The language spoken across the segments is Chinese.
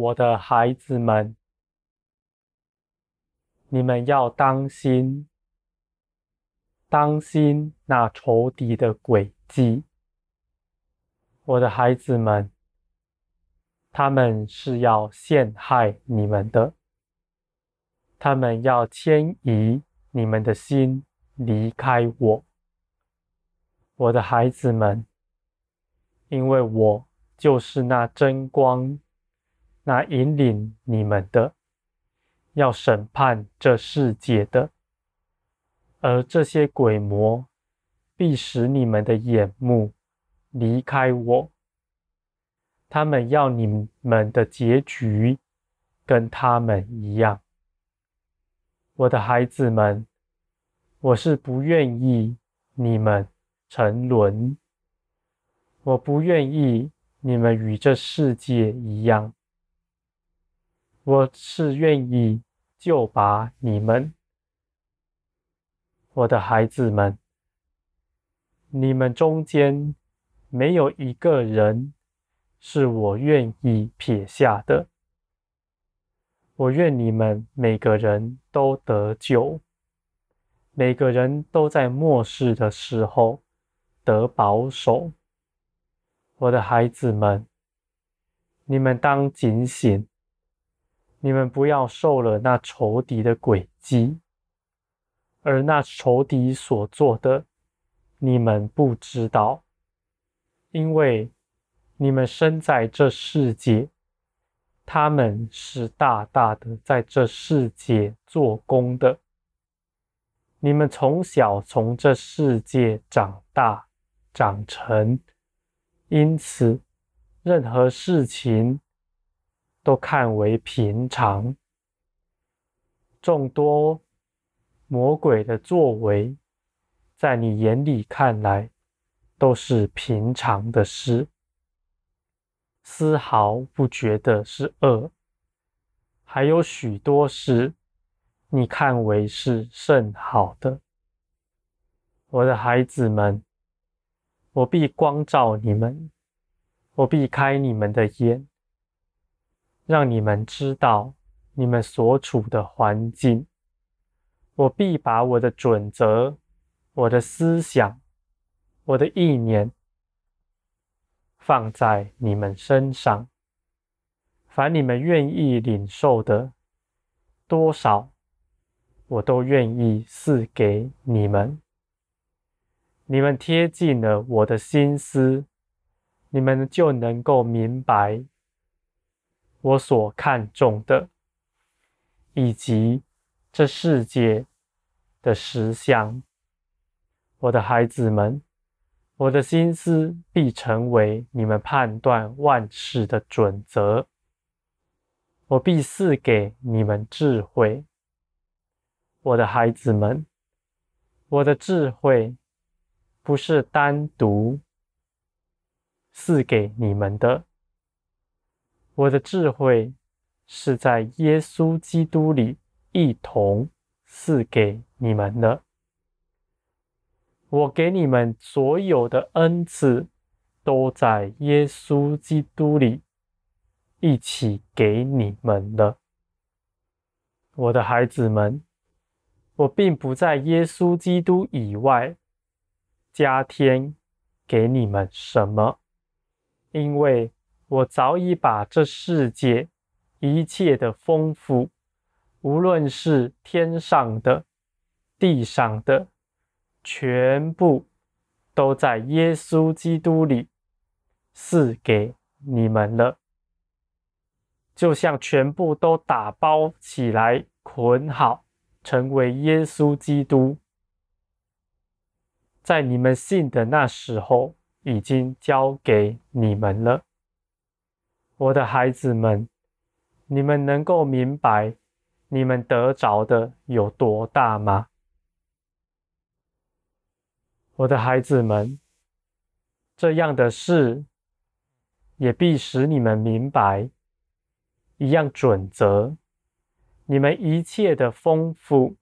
我的孩子们，你们要当心，当心那仇敌的诡计。我的孩子们，他们是要陷害你们的，他们要迁移你们的心，离开我。我的孩子们，因为我就是那真光，那引领你们的，要审判这世界的，而这些鬼魔必使你们的眼目离开我。他们要你们的结局跟他们一样。我的孩子们，我是不愿意你们。沉沦，我不愿意你们与这世界一样。我是愿意救拔你们，我的孩子们。你们中间没有一个人是我愿意撇下的。我愿你们每个人都得救，每个人都在末世的时候。得保守，我的孩子们，你们当警醒，你们不要受了那仇敌的诡计，而那仇敌所做的，你们不知道，因为你们生在这世界，他们是大大的在这世界做工的，你们从小从这世界长大。长成，因此任何事情都看为平常。众多魔鬼的作为，在你眼里看来都是平常的事，丝毫不觉得是恶。还有许多事，你看为是甚好的，我的孩子们。我必光照你们，我必开你们的眼，让你们知道你们所处的环境。我必把我的准则、我的思想、我的意念放在你们身上。凡你们愿意领受的多少，我都愿意赐给你们。你们贴近了我的心思，你们就能够明白我所看重的，以及这世界的实相。我的孩子们，我的心思必成为你们判断万事的准则。我必赐给你们智慧，我的孩子们，我的智慧。不是单独赐给你们的，我的智慧是在耶稣基督里一同赐给你们的。我给你们所有的恩赐，都在耶稣基督里一起给你们了。我的孩子们，我并不在耶稣基督以外。加添给你们什么？因为我早已把这世界一切的丰富，无论是天上的、地上的，全部都在耶稣基督里赐给你们了。就像全部都打包起来、捆好，成为耶稣基督。在你们信的那时候，已经交给你们了，我的孩子们，你们能够明白你们得着的有多大吗？我的孩子们，这样的事也必使你们明白一样准则：你们一切的丰富，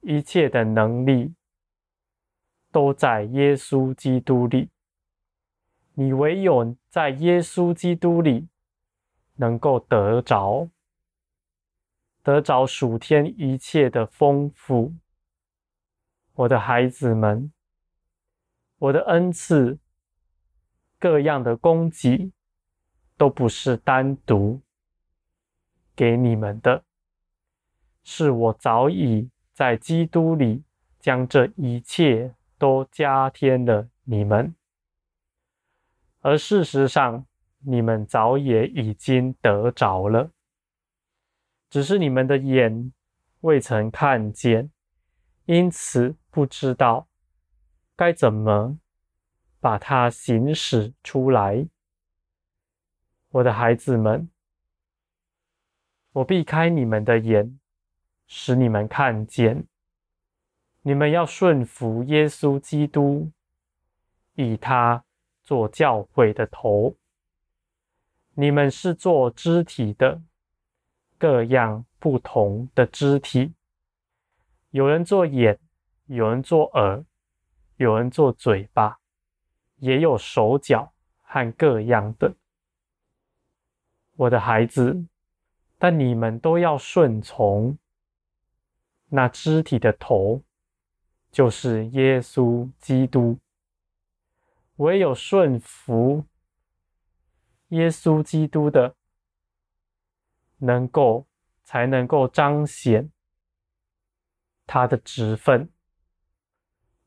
一切的能力。都在耶稣基督里。你唯有在耶稣基督里，能够得着，得着属天一切的丰富。我的孩子们，我的恩赐，各样的供给，都不是单独给你们的，是我早已在基督里将这一切都加添了你们。而事实上，你们早也已经得着了，只是你们的眼未曾看见，因此不知道该怎么把它行使出来。我的孩子们，我避开你们的眼，使你们看见。你们要顺服耶稣基督，以他做教会的头。你们是做肢体的，各样不同的肢体。有人做眼，有人做耳，有人做嘴巴，也有手脚和各样的。我的孩子，但你们都要顺从那肢体的头，就是耶稣基督。唯有顺服。耶稣基督的，能够才能够彰显他的职分。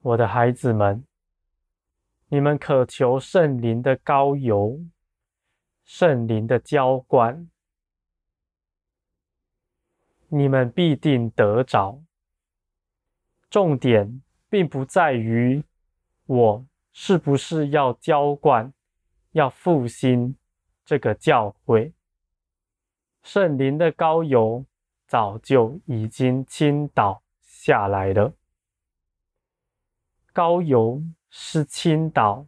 我的孩子们，你们渴求圣灵的膏油，圣灵的浇灌，你们必定得着。重点并不在于我是不是要浇灌，要复兴。这个教会，圣灵的膏油早就已经倾倒下来了。膏油是倾倒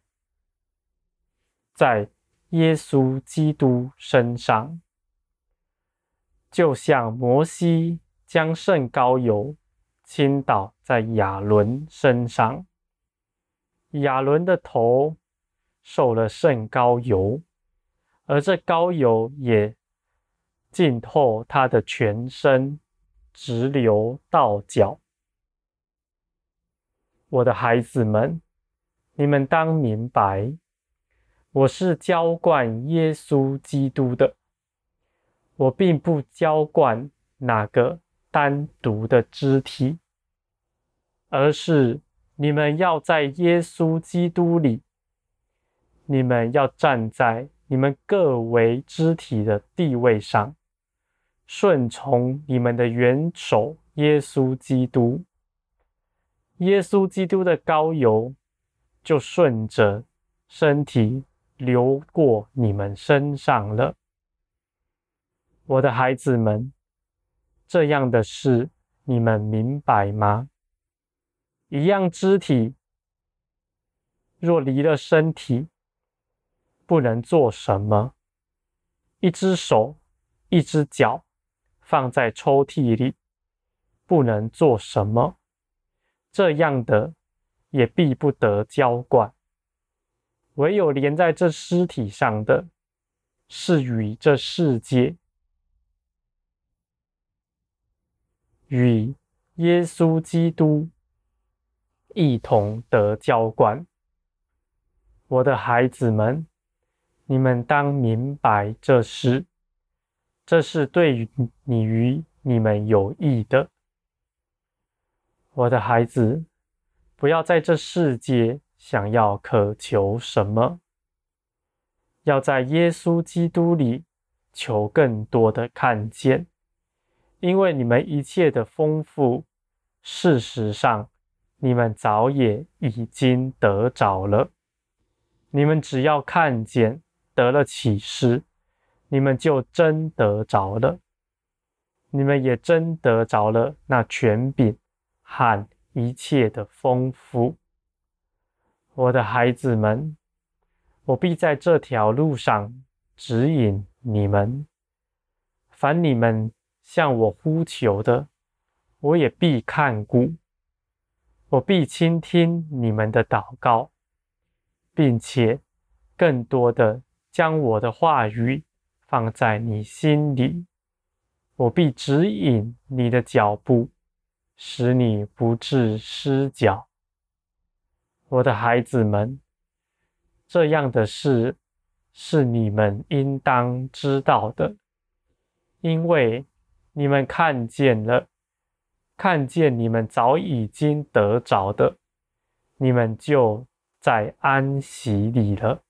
在耶稣基督身上，就像摩西将圣膏油倾倒在亚伦身上，亚伦的头受了圣膏油。而这膏油也浸透他的全身，直流到脚。我的孩子们，你们当明白，我是浇灌耶稣基督的，我并不浇灌哪个单独的肢体，而是你们要在耶稣基督里，你们要站在。你们各为肢体的地位上，顺从你们的元首耶稣基督。耶稣基督的膏油就顺着身体流过你们身上了。我的孩子们，这样的事你们明白吗？一样肢体若离了身体，不能做什么？一只手、一只脚放在抽屉里，不能做什么？这样的也必不得浇灌。唯有连在这尸体上的，是与这世界、与耶稣基督一同得浇灌。我的孩子们。你们当明白这事，这是对于你与你们有益的。我的孩子，不要在这世界想要渴求什么，要在耶稣基督里求更多的看见，因为你们一切的丰富，事实上，你们早也已经得着了。你们只要看见。得了启示，你们就真得着了，你们也真得着了那权柄和一切的丰富。我的孩子们，我必在这条路上指引你们。凡你们向我呼求的，我也必看顾，我必倾听你们的祷告，并且更多的。将我的话语放在你心里，我必指引你的脚步，使你不致失脚。我的孩子们，这样的事是你们应当知道的，因为你们看见了，看见你们早已经得着的，你们就在安息里了。